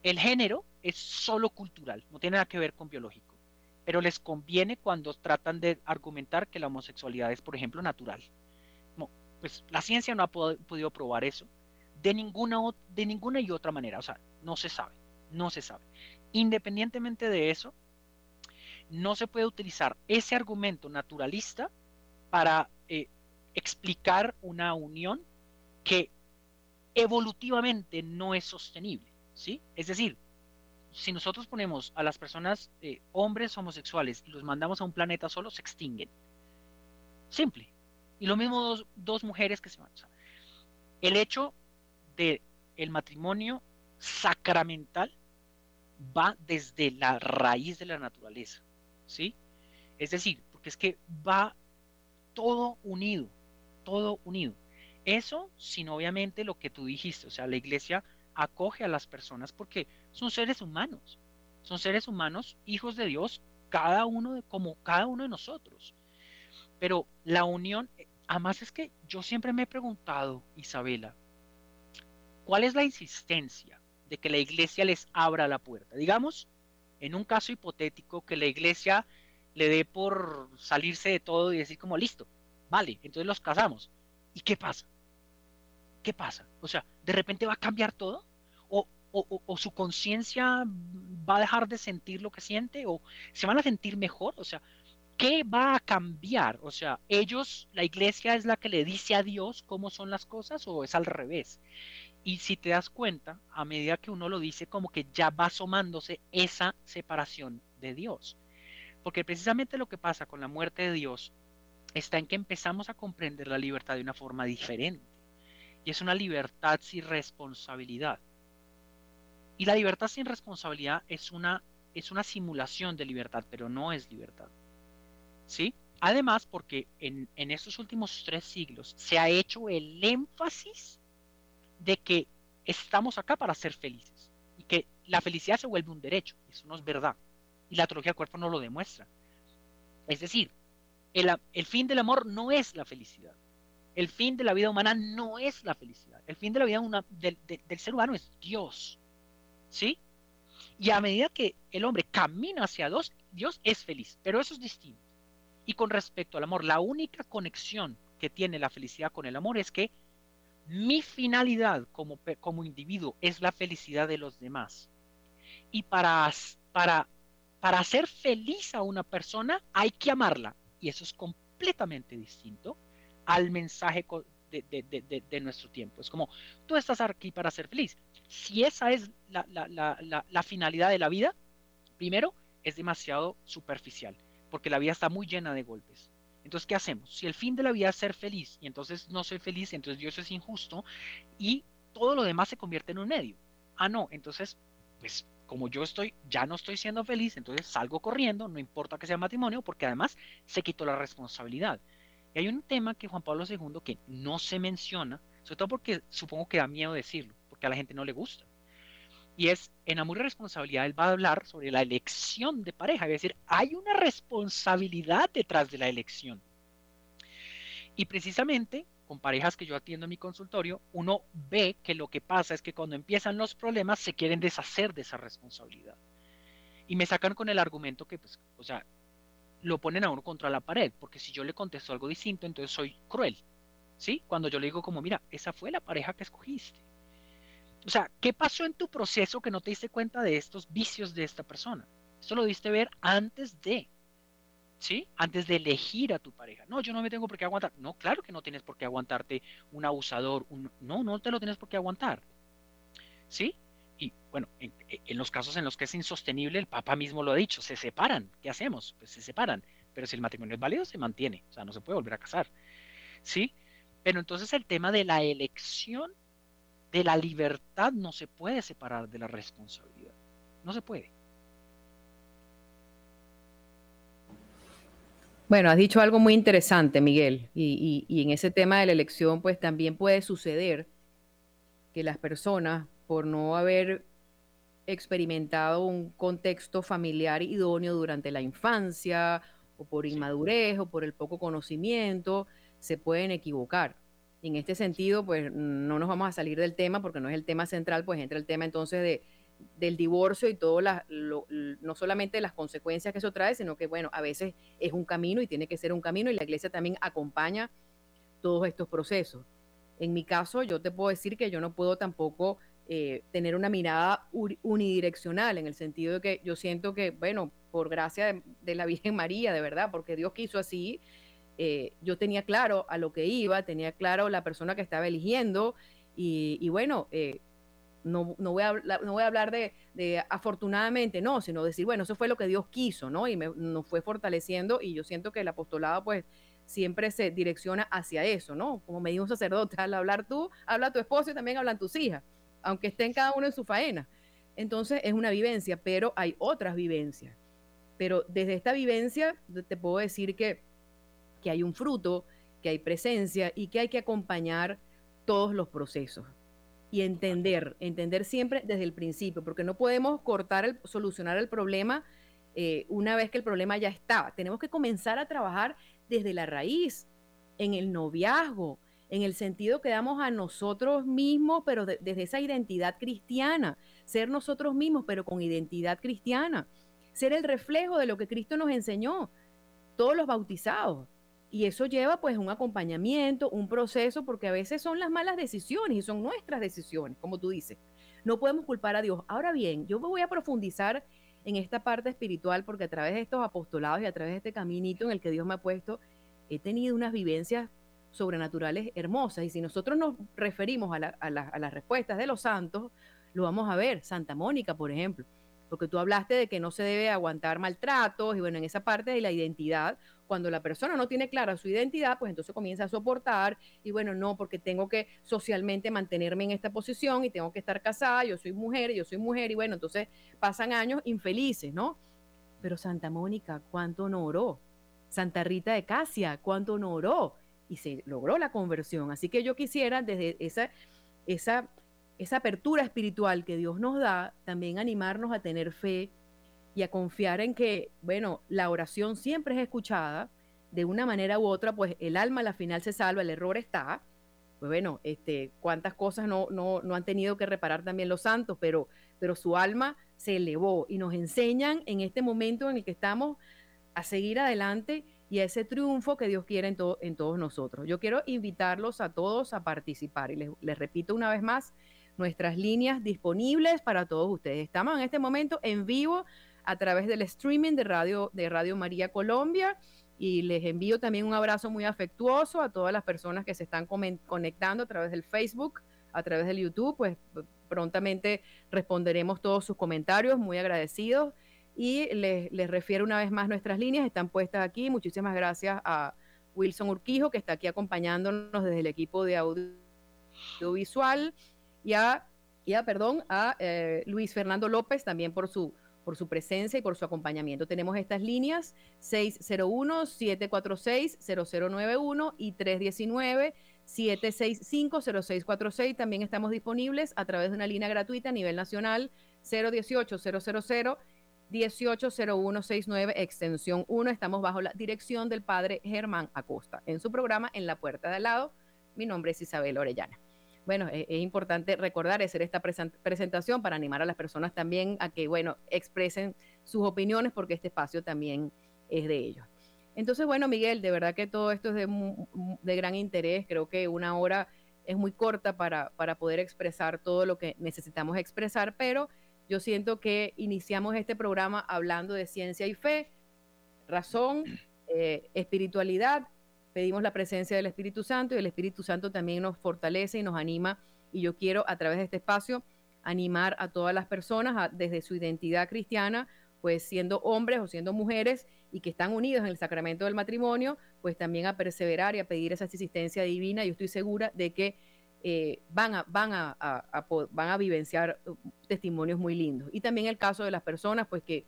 B: el género es solo cultural, no tiene nada que ver con biológico pero les conviene cuando tratan de argumentar que la homosexualidad es, por ejemplo, natural. Pues la ciencia no ha podido probar eso de ninguna, de ninguna y otra manera, o sea, no se sabe, no se sabe. Independientemente de eso, no se puede utilizar ese argumento naturalista para eh, explicar una unión que evolutivamente no es sostenible, ¿sí? Es decir, si nosotros ponemos a las personas, eh, hombres homosexuales, y los mandamos a un planeta solo, se extinguen. Simple. Y lo mismo dos, mujeres que se van. el hecho de el matrimonio sacramental va desde la raíz de la naturaleza, ¿sí? Es decir, porque es que va todo unido, todo unido. Eso sin obviamente lo que tú dijiste, o sea, la iglesia acoge a las personas porque son seres humanos, son seres humanos, hijos de Dios, cada uno de, como cada uno de nosotros. Pero la unión, además es que yo siempre me he preguntado, Isabela, ¿cuál es la insistencia de que la iglesia les abra la puerta? Digamos, en un caso hipotético, que la iglesia le dé por salirse de todo y decir como, listo, vale, entonces los casamos. ¿Y qué pasa? ¿Qué pasa? O sea, ¿de repente va a cambiar todo? o, su conciencia va a dejar de sentir lo que siente o se van a sentir mejor. O sea, ¿qué va a cambiar? O sea, ellos, la iglesia es la que le dice a Dios cómo son las cosas o es al revés. Y si te das cuenta, a medida que uno lo dice, como que ya va asomándose esa separación de Dios. Porque precisamente lo que pasa con la muerte de Dios está en que empezamos a comprender la libertad de una forma diferente. Y es una libertad sin responsabilidad. Y la libertad sin responsabilidad es una, es una simulación de libertad, pero no es libertad. ¿Sí? Además, porque en, en estos últimos tres siglos se ha hecho el énfasis de que estamos acá para ser felices y que la felicidad se vuelve un derecho. Eso no es verdad. Y la teología del cuerpo no lo demuestra. Es decir, el, fin del amor no es la felicidad. El fin de la vida humana no es la felicidad. El fin de la vida del, ser humano es Dios. ¿Sí? Y a medida que el hombre camina hacia Dios, Dios es feliz. Pero eso es distinto. Y con respecto al amor, la única conexión que tiene la felicidad con el amor es que mi finalidad como, como individuo es la felicidad de los demás. Y para, para, para hacer feliz a una persona hay que amarla. Y eso es completamente distinto al mensaje de, nuestro tiempo. Es como, tú estás aquí para ser feliz. Si esa es la, finalidad de la vida, primero, es demasiado superficial, porque la vida está muy llena de golpes. Entonces, ¿qué hacemos? Si el fin de la vida es ser feliz y entonces no soy feliz, entonces Dios es injusto y todo lo demás se convierte en un medio. Ah, no, entonces, pues como yo estoy, ya no estoy siendo feliz, entonces salgo corriendo, no importa que sea matrimonio, porque además se quitó la responsabilidad. Y hay un tema que Juan Pablo II que no se menciona, sobre todo porque supongo que da miedo decirlo, porque a la gente no le gusta. Y es, en Amor y Responsabilidad, él va a hablar sobre la elección de pareja, es decir, hay una responsabilidad detrás de la elección. Y precisamente con parejas que yo atiendo en mi consultorio, uno ve que lo que pasa es que cuando empiezan los problemas se quieren deshacer de esa responsabilidad. Y me sacan con el argumento que, pues, o sea, lo ponen a uno contra la pared, porque si yo le contesto algo distinto, entonces soy cruel. ¿Sí? Cuando yo le digo como, mira, esa fue la pareja que escogiste. O sea, ¿qué pasó en tu proceso que no te diste cuenta de estos vicios de esta persona? Esto lo diste ver antes de. ¿sí? Antes de elegir a tu pareja. No, yo no me tengo por qué aguantar. No, claro que no tienes por qué aguantarte un abusador. No, no te lo tienes por qué aguantar. ¿Sí? Y bueno, en, los casos en los que es insostenible, el Papa mismo lo ha dicho, se separan. ¿Qué hacemos? Pues se separan. Pero si el matrimonio es válido, se mantiene. O sea, no se puede volver a casar. ¿Sí? Pero entonces el tema de la elección, de la libertad, no se puede separar de la responsabilidad. No se puede.
A: Bueno, has dicho algo muy interesante, Miguel, y, en ese tema de la elección, pues también puede suceder que las personas, por no haber experimentado un contexto familiar idóneo durante la infancia, o por inmadurez, o por el poco conocimiento, se pueden equivocar. en este sentido, pues no nos vamos a salir del tema porque no es el tema central, pues entra el tema entonces de del divorcio y todo, no solamente las consecuencias que eso trae, sino que, bueno, a veces es un camino y tiene que ser un camino y la iglesia también acompaña todos estos procesos. En mi caso, yo te puedo decir que yo no puedo tampoco eh, tener una mirada unidireccional, en el sentido de que yo siento que, bueno, por gracia de, la Virgen María, de verdad, porque Dios quiso así, eh, yo tenía claro a lo que iba, tenía claro la persona que estaba eligiendo y, bueno, eh, no, no, voy, a, no voy a hablar de, afortunadamente, no, sino decir, bueno, eso fue lo que Dios quiso, ¿no? Y me, nos fue fortaleciendo y yo siento que el apostolado, pues, siempre se direcciona hacia eso, ¿no? Como me dijo un sacerdote, al hablar tú, habla tu esposo y también hablan tus hijas, aunque estén cada uno en su faena. Entonces es una vivencia, pero hay otras vivencias. Pero desde esta vivencia te puedo decir que, que hay un fruto, que hay presencia y que hay que acompañar todos los procesos y entender, entender siempre desde el principio, porque no podemos cortar, el, solucionar el problema eh, una vez que el problema ya está. Tenemos que comenzar a trabajar desde la raíz, en el noviazgo, en el sentido que damos a nosotros mismos, pero desde esa identidad cristiana, ser nosotros mismos, pero con identidad cristiana, ser el reflejo de lo que Cristo nos enseñó, todos los bautizados. Y eso lleva pues un acompañamiento, un proceso, porque a veces son las malas decisiones y son nuestras decisiones, como tú dices. No podemos culpar a Dios. Ahora bien, yo me voy a profundizar en esta parte espiritual, porque a través de estos apostolados y a través de este caminito en el que Dios me ha puesto, he tenido unas vivencias sobrenaturales hermosas. Y si nosotros nos referimos a, las respuestas de los santos, lo vamos a ver. Santa Mónica, por ejemplo porque tú hablaste de que no se debe aguantar maltratos y bueno, en esa parte de la identidad, cuando la persona no tiene clara su identidad, pues entonces comienza a soportar y bueno, no, porque tengo que socialmente mantenerme en esta posición y tengo que estar casada, yo soy mujer, yo soy mujer y bueno, entonces pasan años infelices, ¿no? Pero Santa Mónica, ¿cuánto no oró? Santa Rita de Casia, ¿cuánto no oró? Y se logró la conversión. Así que yo quisiera desde esa, esa esa apertura espiritual que Dios nos da, también animarnos a tener fe y a confiar en que, bueno, la oración siempre es escuchada de una manera u otra, pues el alma a la final se salva, el error está. Pues bueno, este, cuántas cosas no, no, no han tenido que reparar también los santos, pero, pero su alma se elevó y nos enseñan en este momento en el que estamos a seguir adelante y ese triunfo que Dios quiere en, en todos nosotros. Yo quiero invitarlos a todos a participar y les, les repito una vez más, nuestras líneas disponibles para todos ustedes. Estamos en este momento en vivo a través del streaming de Radio, de Radio María Colombia y les envío también un abrazo muy afectuoso a todas las personas que se están conectando a través del Facebook, a través del YouTube, pues prontamente responderemos todos sus comentarios, muy agradecidos. Y les, les refiero una vez más, nuestras líneas están puestas aquí. Muchísimas gracias a Wilson Urquijo, que está aquí acompañándonos desde el equipo de audiovisual y a, perdón, a eh, Luis Fernando López también por su, por su presencia y por su acompañamiento. Tenemos estas líneas 601-746-0091 y 319-765-0646. También estamos disponibles a través de una línea gratuita a nivel nacional 018-000. 180169, extensión 1. Estamos bajo la dirección del padre Germán Acosta. En su programa En la Puerta de al lado, mi nombre es Isabel Orellana bueno, e, es, importante recordar, hacer esta presentación para animar a las personas también a que, bueno, expresen sus opiniones porque este espacio también es de ellos. Entonces, bueno, Miguel, de verdad que todo esto es de, gran interés. Creo que una hora es muy corta para, para poder expresar todo lo que necesitamos expresar, pero yo siento que iniciamos este programa hablando de ciencia y fe, razón, eh, espiritualidad pedimos la presencia del Espíritu Santo y el Espíritu Santo también nos fortalece y nos anima. Y yo quiero a través de este espacio animar a todas las personas desde su identidad cristiana, pues siendo hombres o siendo mujeres y que están unidos en el sacramento del matrimonio, pues también a perseverar y a pedir esa asistencia divina. Yo estoy segura de que eh, van, a, van, a, van a vivenciar uh, testimonios muy lindos. Y también el caso de las personas, pues que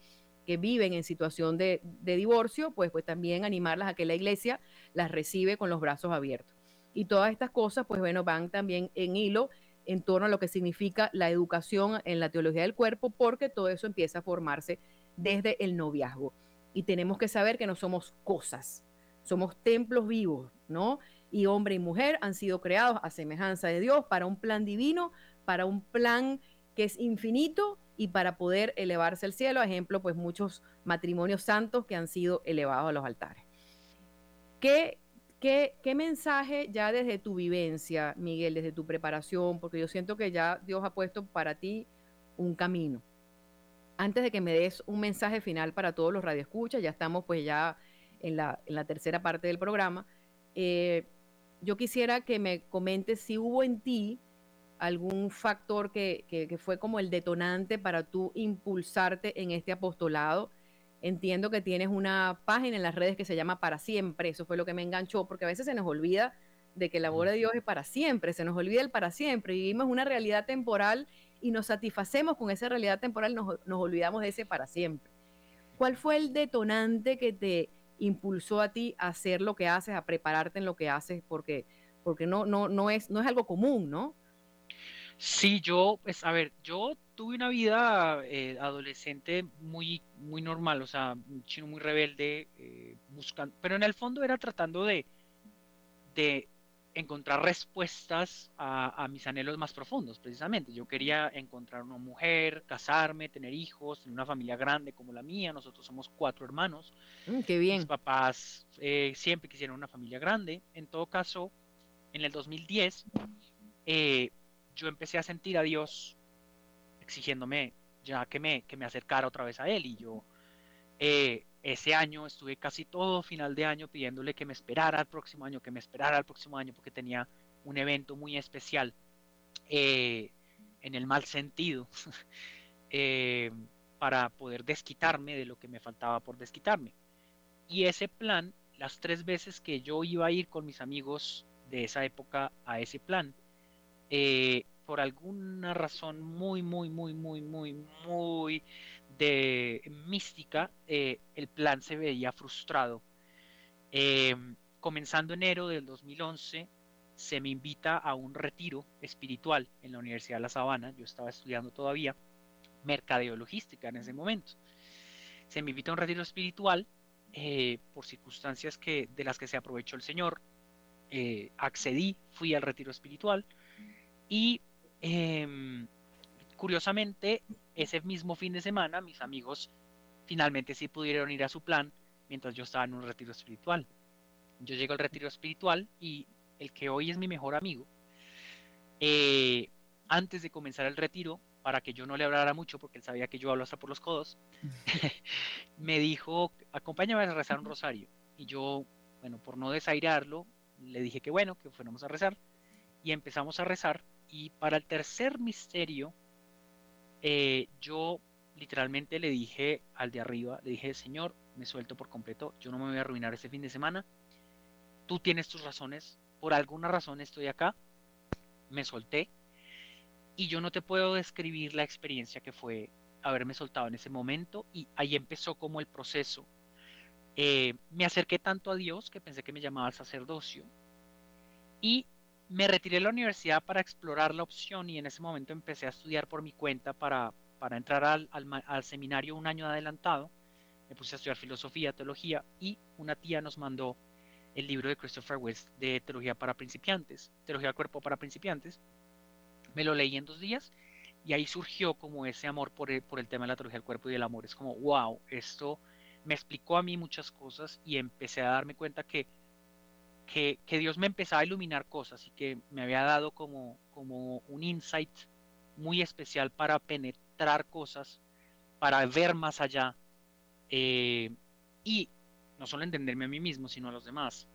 A: que viven en situación de, divorcio, pues, pues también animarlas a que la iglesia las recibe con los brazos abiertos. Y todas estas cosas, pues bueno, van también en hilo en torno a lo que significa la educación en la teología del cuerpo, porque todo eso empieza a formarse desde el noviazgo. Y tenemos que saber que no somos cosas, somos templos vivos, ¿no? Y hombre y mujer han sido creados a semejanza de Dios para un plan divino, para un plan que es infinito y para poder elevarse al cielo, ejemplo, pues muchos matrimonios santos que han sido elevados a los altares. ¿Qué, qué, qué mensaje ya desde tu vivencia, Miguel, desde tu preparación, porque yo siento que ya Dios ha puesto para ti un camino? Antes de que me des un mensaje final para todos los radioescuchas, ya estamos pues ya en la, en la tercera parte del programa, eh, yo quisiera que me comentes si hubo en ti algún factor que, que, fue como el detonante para tú impulsarte en este apostolado. Entiendo que tienes una página en las redes que se llama Para Siempre, eso fue lo que me enganchó, porque a veces se nos olvida de que el amor de Dios es para siempre, se nos olvida el para siempre, vivimos una realidad temporal y nos satisfacemos con esa realidad temporal, nos, nos olvidamos de ese para siempre. ¿Cuál fue el detonante que te impulsó a ti a hacer lo que haces, a prepararte en lo que haces? Porque, porque no, no, no, es, no es algo común, ¿no?
B: Sí, yo, pues, a ver, yo tuve una vida eh, adolescente muy, muy normal, o sea, un chino muy rebelde, eh, buscando, pero en el fondo era tratando de, de encontrar respuestas a, mis anhelos más profundos, precisamente. Yo quería encontrar una mujer, casarme, tener hijos, tener una familia grande como la mía. Nosotros somos cuatro hermanos.
A: Mm, qué bien.
B: Mis papás eh, siempre quisieron una familia grande. En todo caso, en el 2010, eh, yo empecé a sentir a Dios exigiéndome ya que me, que me acercara otra vez a él. Y yo eh, ese año estuve casi todo final de año pidiéndole que me esperara el próximo año, que me esperara el próximo año, porque tenía un evento muy especial, eh, en el mal sentido, eh, para poder desquitarme de lo que me faltaba por desquitarme. Y ese plan, las tres veces que yo iba a ir con mis amigos de esa época a ese plan, eh, por alguna razón muy, muy, muy, muy, muy, muy de mística, el plan se veía frustrado. comenzando enero del 2011, se me invita a un retiro espiritual en la Universidad de La Sabana. Yo estaba estudiando todavía mercadeo logística en ese momento. Se me invita a un retiro espiritual eh, por circunstancias que, de las que se aprovechó el Señor. Eh, accedí, fui al retiro espiritual y em, curiosamente ese mismo fin de semana mis amigos finalmente sí pudieron ir a su plan mientras yo estaba en un retiro espiritual. Yo llego al retiro espiritual y el que hoy es mi mejor amigo, eh, antes de comenzar el retiro, para que yo no le hablara mucho, porque él sabía que yo hablo hasta por los codos, me dijo, acompáñame a rezar un rosario. Y yo, bueno, por no desairarlo, le dije que bueno, que fuéramos a rezar. Y empezamos a rezar. Y para el tercer misterio, eh, yo literalmente le dije al de arriba, le dije, Señor, me suelto por completo, yo no me voy a arruinar este fin de semana. Tú tienes tus razones, por alguna razón estoy acá, me solté y yo no te puedo describir la experiencia que fue haberme soltado en ese momento y ahí empezó como el proceso. Eh, me acerqué tanto a Dios que pensé que me llamaba al sacerdocio y me retiré de la universidad para explorar la opción y en ese momento empecé a estudiar por mi cuenta para, para entrar al, seminario un año adelantado. Me puse a estudiar filosofía, teología y una tía nos mandó el libro de Christopher West de Teología para Principiantes, Teología del Cuerpo para Principiantes. Me lo leí en dos días y ahí surgió como ese amor por el, por el tema de la teología del cuerpo y del amor. Es como, wow, esto me explicó a mí muchas cosas y empecé a darme cuenta que, que, Dios me empezaba a iluminar cosas y que me había dado como, como un insight muy especial para penetrar cosas, para ver más allá. Eh, y no solo entenderme a mí mismo, sino a los demás.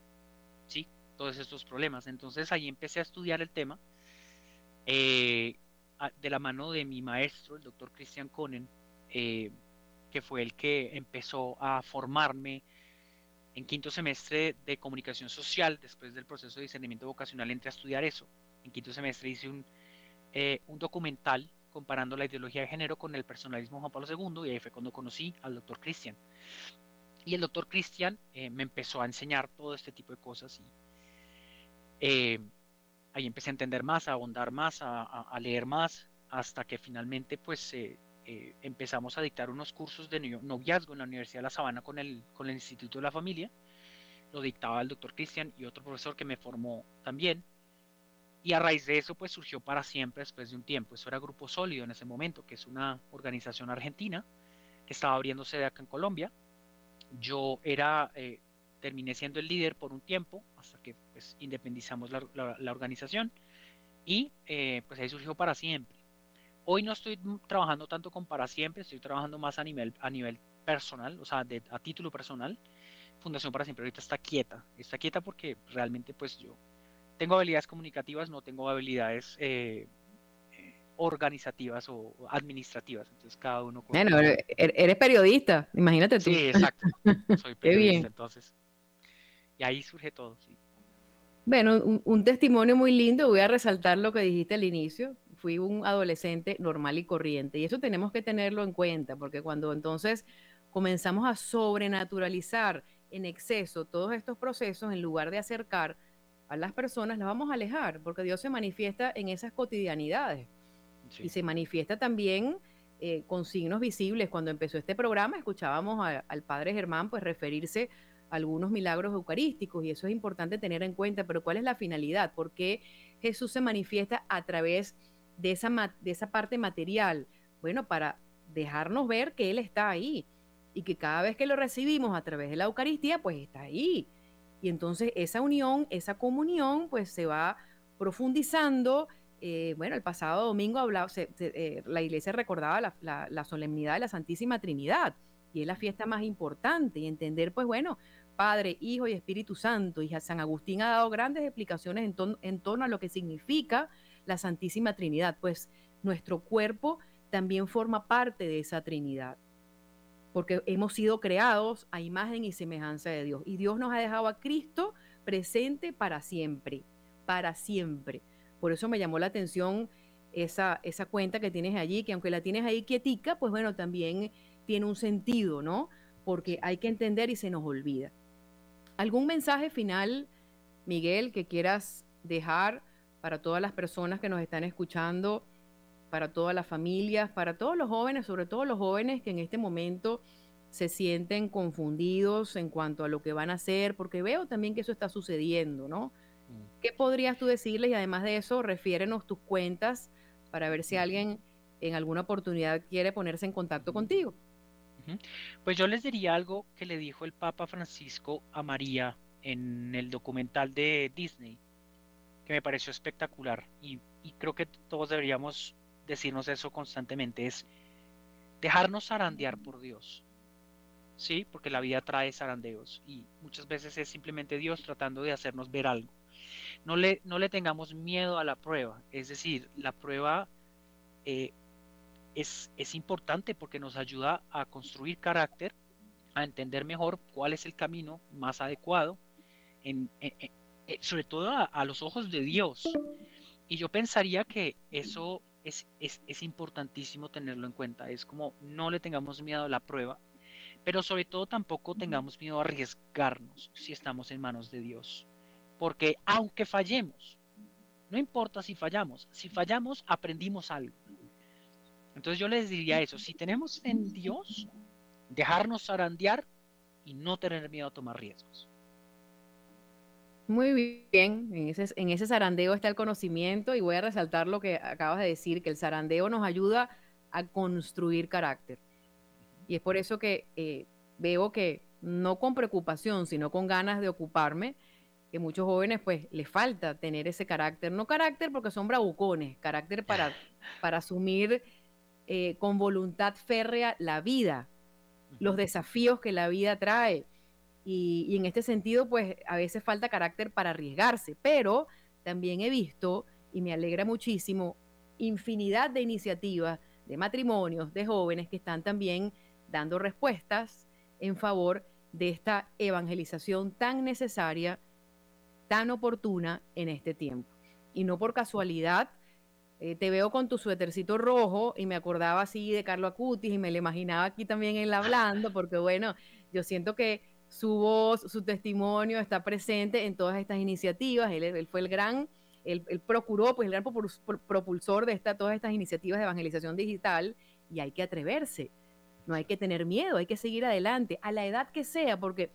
B: ¿Sí? Todos estos problemas. Entonces ahí empecé a estudiar el tema eh, de la mano de mi maestro, el doctor Christian Conen, eh, que fue el que empezó a formarme en quinto semestre de comunicación social, después del proceso de discernimiento vocacional, entré a estudiar eso. En quinto semestre hice un, eh, un documental comparando la ideología de género con el personalismo Juan Pablo II y ahí fue cuando conocí al doctor Christian. Y el doctor Cristian eh, me empezó a enseñar todo este tipo de cosas y eh, ahí empecé a entender más, a ahondar más, a, leer más, hasta que finalmente pues eh, empezamos a dictar unos cursos de noviazgo en la Universidad de La Sabana con el, con el Instituto de la Familia. Lo dictaba el doctor Cristian y otro profesor que me formó también. Y a raíz de eso pues surgió para siempre después de un tiempo. Eso era Grupo Sólido en ese momento, que es una organización argentina que estaba abriendo sede acá en Colombia yo era, eh, terminé siendo el líder por un tiempo, hasta que pues independizamos la, la, organización y eh, pues ahí surgió para siempre. Hoy no estoy trabajando tanto con para siempre, estoy trabajando más a nivel, a nivel personal, o sea, de, a título personal. Fundación para siempre ahorita está quieta, está quieta porque realmente pues yo tengo habilidades comunicativas, no tengo habilidades eh, organizativas o administrativas. Entonces cada uno...
A: Bueno, er, eres periodista, imagínate tú.
B: Sí, exacto. Soy periodista, entonces. Y ahí surge todo. Sí.
A: Bueno, un, testimonio muy lindo. Voy a resaltar lo que dijiste al inicio. Fui un adolescente normal y corriente. Y eso tenemos que tenerlo en cuenta, porque cuando entonces comenzamos a sobrenaturalizar en exceso todos estos procesos, en lugar de acercar a las personas, las vamos a alejar, porque Dios se manifiesta en esas cotidianidades y se manifiesta también eh, con signos visibles. Cuando empezó este programa escuchábamos al padre Germán pues referirse a algunos milagros eucarísticos y eso es importante tener en cuenta, pero ¿cuál es la finalidad? ¿Por qué Jesús se manifiesta a través de esa, de esa parte material? Bueno, para dejarnos ver que Él está ahí y que cada vez que lo recibimos a través de la Eucaristía, pues está ahí. Y entonces esa unión, esa comunión, pues se va profundizando eh, bueno, el pasado domingo hablaba, eh, la iglesia recordaba la, solemnidad de la Santísima Trinidad y es la fiesta más importante y entender, pues bueno, Padre, Hijo y Espíritu Santo. Y San Agustín ha dado grandes explicaciones en, en torno a lo que significa la Santísima Trinidad, pues nuestro cuerpo también forma parte de esa Trinidad, porque hemos sido creados a imagen y semejanza de Dios. Y Dios nos ha dejado a Cristo presente para siempre, para siempre. Por eso me llamó la atención esa, esa cuenta que tienes allí, que aunque la tienes ahí quietica, pues bueno, también tiene un sentido, ¿no? Porque hay que entender y se nos olvida. ¿Algún mensaje final, Miguel, que quieras dejar para todas las personas que nos están escuchando, para todas las familias, para todos los jóvenes, sobre todo los jóvenes que en este momento se sienten confundidos en cuanto a lo que van a hacer, porque veo también que eso está sucediendo, ¿no? Mm. ¿Qué podrías tú decirles? Y además de eso, refiérenos tus cuentas para ver si alguien en alguna oportunidad quiere ponerse en contacto contigo.
B: Pues yo les diría algo que le dijo el Papa Francisco a María en el documental de Disney, que me pareció espectacular y, creo que todos deberíamos decirnos eso constantemente, es dejarnos zarandear por Dios. Sí, porque la vida trae zarandeos y muchas veces es simplemente Dios tratando de hacernos ver algo. No le, no le tengamos miedo a la prueba, es decir, la prueba eh, es, importante porque nos ayuda a construir carácter, a entender mejor cuál es el camino más adecuado, en, eh, sobre todo a, los ojos de Dios. Y yo pensaría que eso es, es, importantísimo tenerlo en cuenta. Es como no le tengamos miedo a la prueba, pero sobre todo tampoco tengamos miedo a arriesgarnos si estamos en manos de Dios. Porque aunque fallemos, no importa si fallamos, si fallamos aprendimos algo. Entonces yo les diría eso, si tenemos en Dios, dejarnos zarandear y no tener miedo a tomar riesgos.
A: Muy bien, en ese, en ese zarandeo está el conocimiento y voy a resaltar lo que acabas de decir, que el zarandeo nos ayuda a construir carácter. Y es por eso que eh, veo que no con preocupación, sino con ganas de ocuparme, que muchos jóvenes pues les falta tener ese carácter, no carácter porque son bravucones, carácter para, para asumir eh, con voluntad férrea la vida, los desafíos que la vida trae. Y, en este sentido, pues a veces falta carácter para arriesgarse, pero también he visto, y me alegra muchísimo, infinidad de iniciativas de matrimonios, de jóvenes que están también dando respuestas en favor de esta evangelización tan necesaria, tan oportuna en este tiempo. Y no por casualidad, eh, te veo con tu suétercito rojo y me acordaba así de Carlo Acutis y me lo imaginaba aquí también él hablando, porque bueno, yo siento que su voz, su testimonio está presente en todas estas iniciativas. Él, fue el gran, él, procuró, pues el gran propulsor de esta, todas estas iniciativas de evangelización digital y hay que atreverse, no hay que tener miedo, hay que seguir adelante, a la edad que sea, porque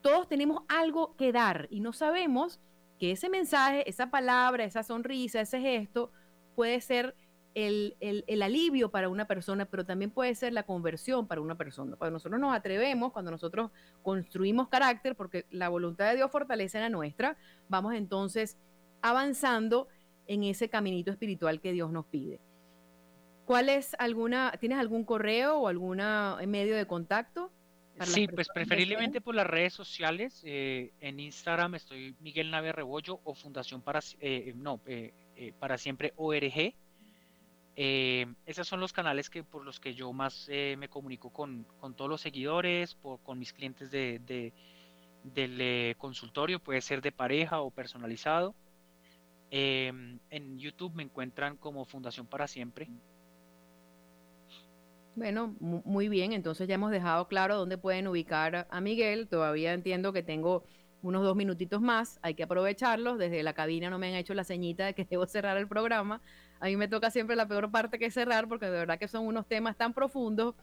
A: todos tenemos algo que dar y no sabemos que ese mensaje, esa palabra, esa sonrisa, ese gesto, puede ser el, alivio para una persona, pero también puede ser la conversión para una persona. Cuando nosotros nos atrevemos, cuando nosotros construimos carácter, porque la voluntad de Dios fortalece la nuestra, vamos entonces avanzando en ese caminito espiritual que Dios nos pide. ¿Cuál es alguna, tienes algún correo o algún medio de contacto?
B: Sí, pues preferiblemente por las redes sociales. Eh, en Instagram estoy Miguel Nave Rebollo o Fundación para, eh, no, eh, eh, para siempre ORG. Eh, esos son los canales que, por los que yo más eh, me comunico con, todos los seguidores, con mis clientes de, del consultorio, puede ser de pareja o personalizado. en YouTube me encuentran como Fundación para Siempre.
A: Bueno, muy bien, entonces ya hemos dejado claro dónde pueden ubicar a Miguel. Todavía entiendo que tengo unos dos minutitos más, hay que aprovecharlos. Desde la cabina no me han hecho la ceñita de que debo cerrar el programa. A mí me toca siempre la peor parte que cerrar, porque de verdad que son unos temas tan profundos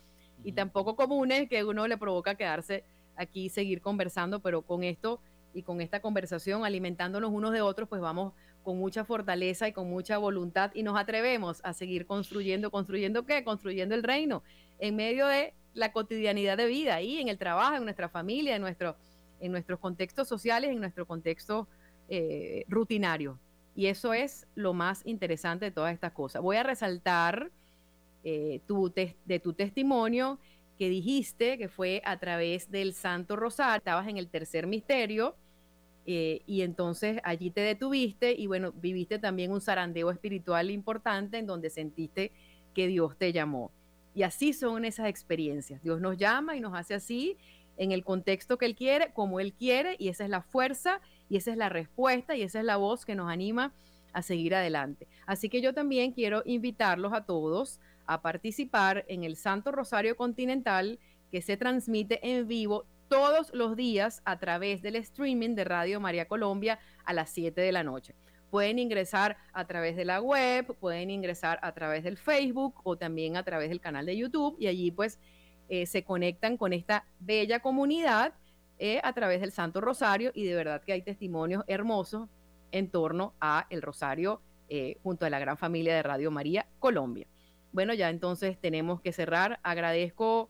A: y tan poco comunes que uno le provoca quedarse aquí y seguir conversando, pero con esto y con esta conversación, alimentándonos unos de otros, pues vamos con mucha fortaleza y con mucha voluntad y nos atrevemos a seguir construyendo, construyendo qué, construyendo el reino en medio de la cotidianidad de vida, ahí en el trabajo, en nuestra familia, en nuestro en nuestros contextos sociales, en nuestro contexto eh, rutinario. Y eso es lo más interesante de todas estas cosas. Voy a resaltar eh, tu de tu testimonio que dijiste que fue a través del Santo Rosario, estabas en el tercer misterio eh, y entonces allí te detuviste y bueno, viviste también un zarandeo espiritual importante en donde sentiste que Dios te llamó. Y así son esas experiencias. Dios nos llama y nos hace así en el contexto que Él quiere, como Él quiere, y esa es la fuerza y esa es la respuesta y esa es la voz que nos anima a seguir adelante. Así que yo también quiero invitarlos a todos a participar en el Santo Rosario Continental que se transmite en vivo todos los días a través del streaming de Radio María Colombia a las 7 de la noche. Pueden ingresar a través de la web, pueden ingresar a través del Facebook o también a través del canal de YouTube y allí pues eh, se conectan con esta bella comunidad eh, a través del Santo Rosario y de verdad que hay testimonios hermosos en torno a el Rosario eh, junto a la gran familia de Radio María Colombia. Bueno, ya entonces tenemos que cerrar. Agradezco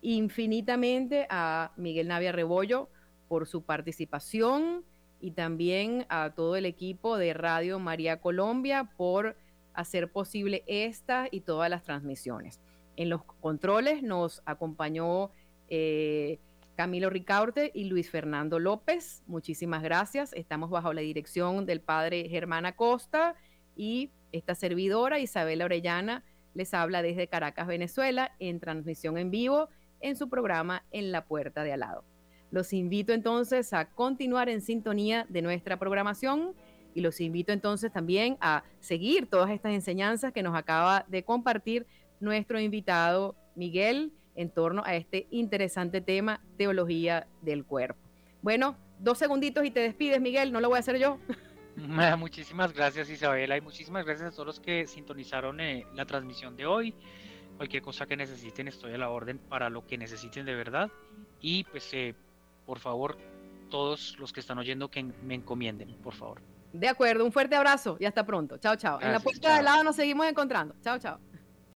A: infinitamente a Miguel Navia Rebollo por su participación y también a todo el equipo de Radio María Colombia por hacer posible esta y todas las transmisiones. En los controles nos acompañó eh, Camilo Ricaurte y Luis Fernando López. Muchísimas gracias. Estamos bajo la dirección del padre Germán Acosta y esta servidora Isabela Orellana les habla desde Caracas, Venezuela, en transmisión en vivo en su programa En la Puerta de Al lado. Los invito entonces a continuar en sintonía de nuestra programación y los invito entonces también a seguir todas estas enseñanzas que nos acaba de compartir nuestro invitado Miguel en torno a este interesante tema, teología del cuerpo. Bueno, dos segunditos y te despides, Miguel, no lo voy a hacer yo.
B: Muchísimas gracias Isabela y muchísimas gracias a todos los que sintonizaron eh, la transmisión de hoy. Cualquier cosa que necesiten estoy a la orden para lo que necesiten de verdad. Y pues eh, por favor, todos los que están oyendo que me encomienden, por favor.
A: De acuerdo, un fuerte abrazo y hasta pronto. Chao, chao. en la puerta de lado nos seguimos encontrando. Chao, chao.